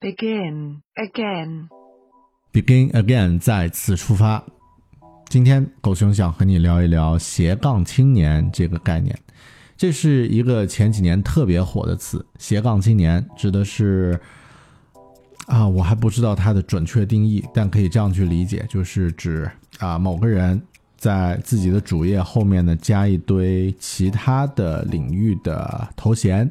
Begin again. Begin again，再次出发。今天狗熊想和你聊一聊斜杠青年这个概念。这是一个前几年特别火的词，斜杠青年指的是啊，我还不知道它的准确定义，但可以这样去理解，就是指啊某个人在自己的主业后面呢加一堆其他的领域的头衔。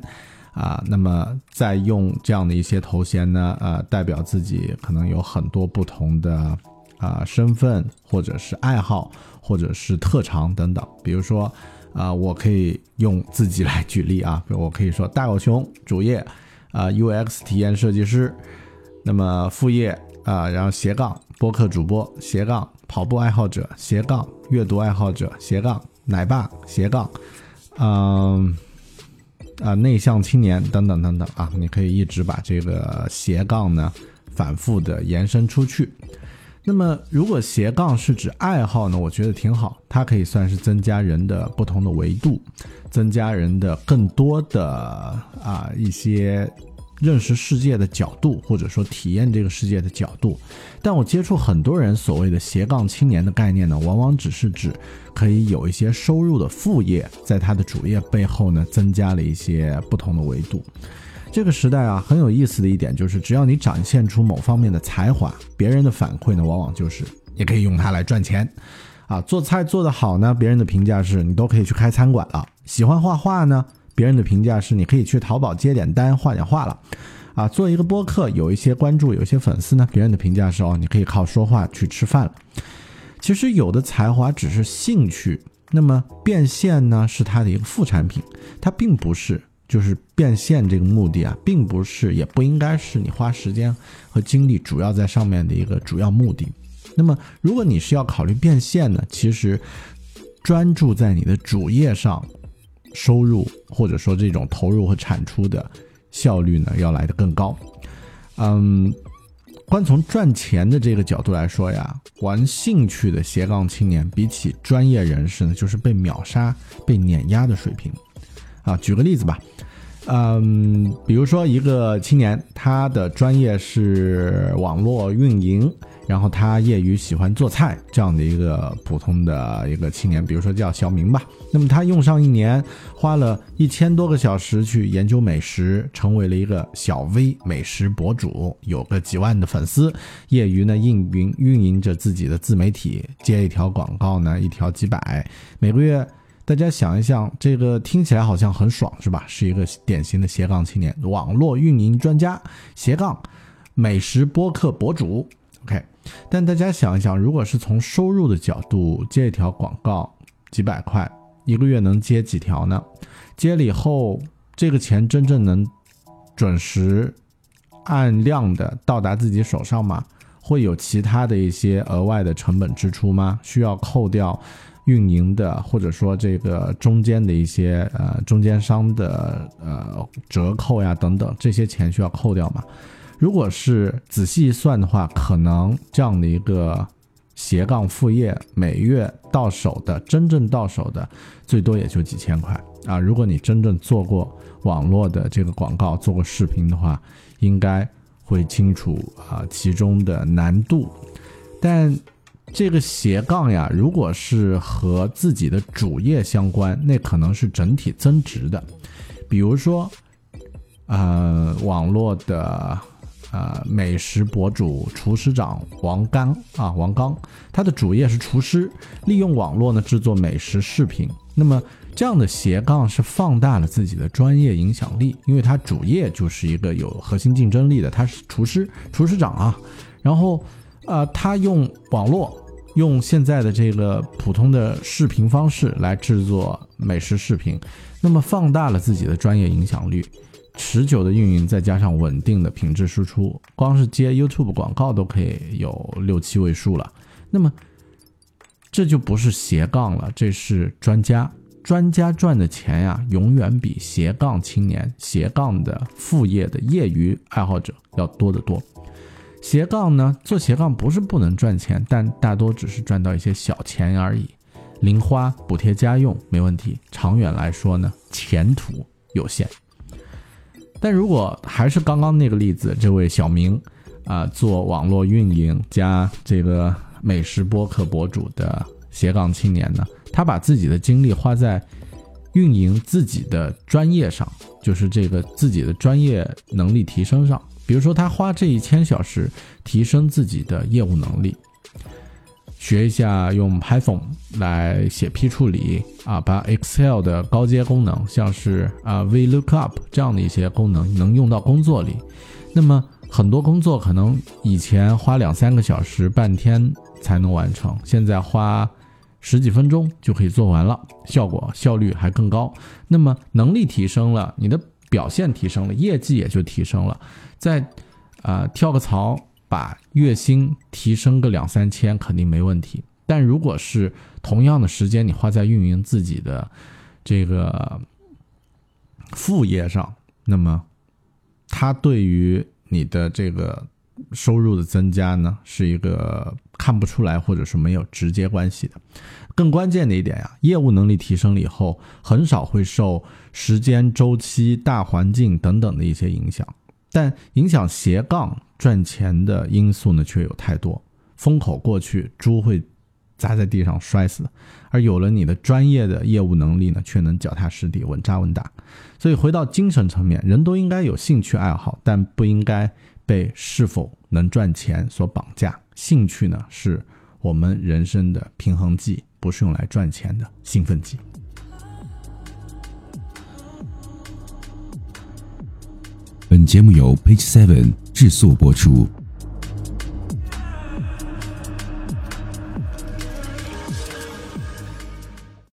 啊，那么再用这样的一些头衔呢，呃，代表自己可能有很多不同的啊身份，或者是爱好，或者是特长等等。比如说，啊，我可以用自己来举例啊，比如我可以说大狗熊主业啊 UX 体验设计师，那么副业啊，然后斜杠播客主播斜杠跑步爱好者斜杠阅读爱好者斜杠奶爸斜杠，嗯。啊，内向青年等等等等啊，你可以一直把这个斜杠呢反复的延伸出去。那么，如果斜杠是指爱好呢，我觉得挺好，它可以算是增加人的不同的维度，增加人的更多的啊一些。认识世界的角度，或者说体验这个世界的角度，但我接触很多人所谓的斜杠青年的概念呢，往往只是指可以有一些收入的副业，在他的主业背后呢，增加了一些不同的维度。这个时代啊，很有意思的一点就是，只要你展现出某方面的才华，别人的反馈呢，往往就是也可以用它来赚钱。啊，做菜做得好呢，别人的评价是你都可以去开餐馆了。喜欢画画呢？别人的评价是，你可以去淘宝接点单，画点画了，啊，做一个播客，有一些关注，有一些粉丝呢。别人的评价是，哦，你可以靠说话去吃饭了。其实有的才华只是兴趣，那么变现呢是它的一个副产品，它并不是就是变现这个目的啊，并不是也不应该是你花时间和精力主要在上面的一个主要目的。那么如果你是要考虑变现呢，其实专注在你的主业上。收入或者说这种投入和产出的效率呢，要来的更高。嗯，光从赚钱的这个角度来说呀，玩兴趣的斜杠青年比起专业人士呢，就是被秒杀、被碾压的水平。啊，举个例子吧。嗯，比如说一个青年，他的专业是网络运营。然后他业余喜欢做菜，这样的一个普通的一个青年，比如说叫小明吧。那么他用上一年，花了一千多个小时去研究美食，成为了一个小 V 美食博主，有个几万的粉丝。业余呢运营运营着自己的自媒体，接一条广告呢一条几百，每个月大家想一想，这个听起来好像很爽是吧？是一个典型的斜杠青年，网络运营专家，斜杠美食播客博主。OK。但大家想一想，如果是从收入的角度接一条广告，几百块，一个月能接几条呢？接了以后，这个钱真正能准时按量的到达自己手上吗？会有其他的一些额外的成本支出吗？需要扣掉运营的，或者说这个中间的一些呃中间商的呃折扣呀等等，这些钱需要扣掉吗？如果是仔细算的话，可能这样的一个斜杠副业，每月到手的真正到手的，最多也就几千块啊。如果你真正做过网络的这个广告，做过视频的话，应该会清楚啊其中的难度。但这个斜杠呀，如果是和自己的主业相关，那可能是整体增值的。比如说，呃，网络的。呃，美食博主、厨师长王刚啊，王刚，他的主业是厨师，利用网络呢制作美食视频。那么这样的斜杠是放大了自己的专业影响力，因为他主业就是一个有核心竞争力的，他是厨师、厨师长啊。然后，呃，他用网络，用现在的这个普通的视频方式来制作美食视频，那么放大了自己的专业影响力。持久的运营，再加上稳定的品质输出，光是接 YouTube 广告都可以有六七位数了。那么，这就不是斜杠了，这是专家。专家赚的钱呀，永远比斜杠青年、斜杠的副业的业余爱好者要多得多。斜杠呢，做斜杠不是不能赚钱，但大多只是赚到一些小钱而已，零花补贴家用没问题。长远来说呢，前途有限。但如果还是刚刚那个例子，这位小明啊，做网络运营加这个美食播客博主的斜杠青年呢，他把自己的精力花在运营自己的专业上，就是这个自己的专业能力提升上。比如说，他花这一千小时提升自己的业务能力。学一下用 Python 来写批处理啊，把 Excel 的高阶功能，像是啊 VLOOKUP 这样的一些功能能用到工作里。那么很多工作可能以前花两三个小时、半天才能完成，现在花十几分钟就可以做完了，效果效率还更高。那么能力提升了，你的表现提升了，业绩也就提升了。再啊跳个槽。把月薪提升个两三千肯定没问题，但如果是同样的时间你花在运营自己的这个副业上，那么它对于你的这个收入的增加呢，是一个看不出来或者是没有直接关系的。更关键的一点呀，业务能力提升了以后，很少会受时间周期、大环境等等的一些影响。但影响斜杠赚钱的因素呢，却有太多。风口过去，猪会砸在地上摔死；而有了你的专业的业务能力呢，却能脚踏实地、稳扎稳打。所以回到精神层面，人都应该有兴趣爱好，但不应该被是否能赚钱所绑架。兴趣呢，是我们人生的平衡剂，不是用来赚钱的兴奋剂。本节目由 Page Seven 制作播出。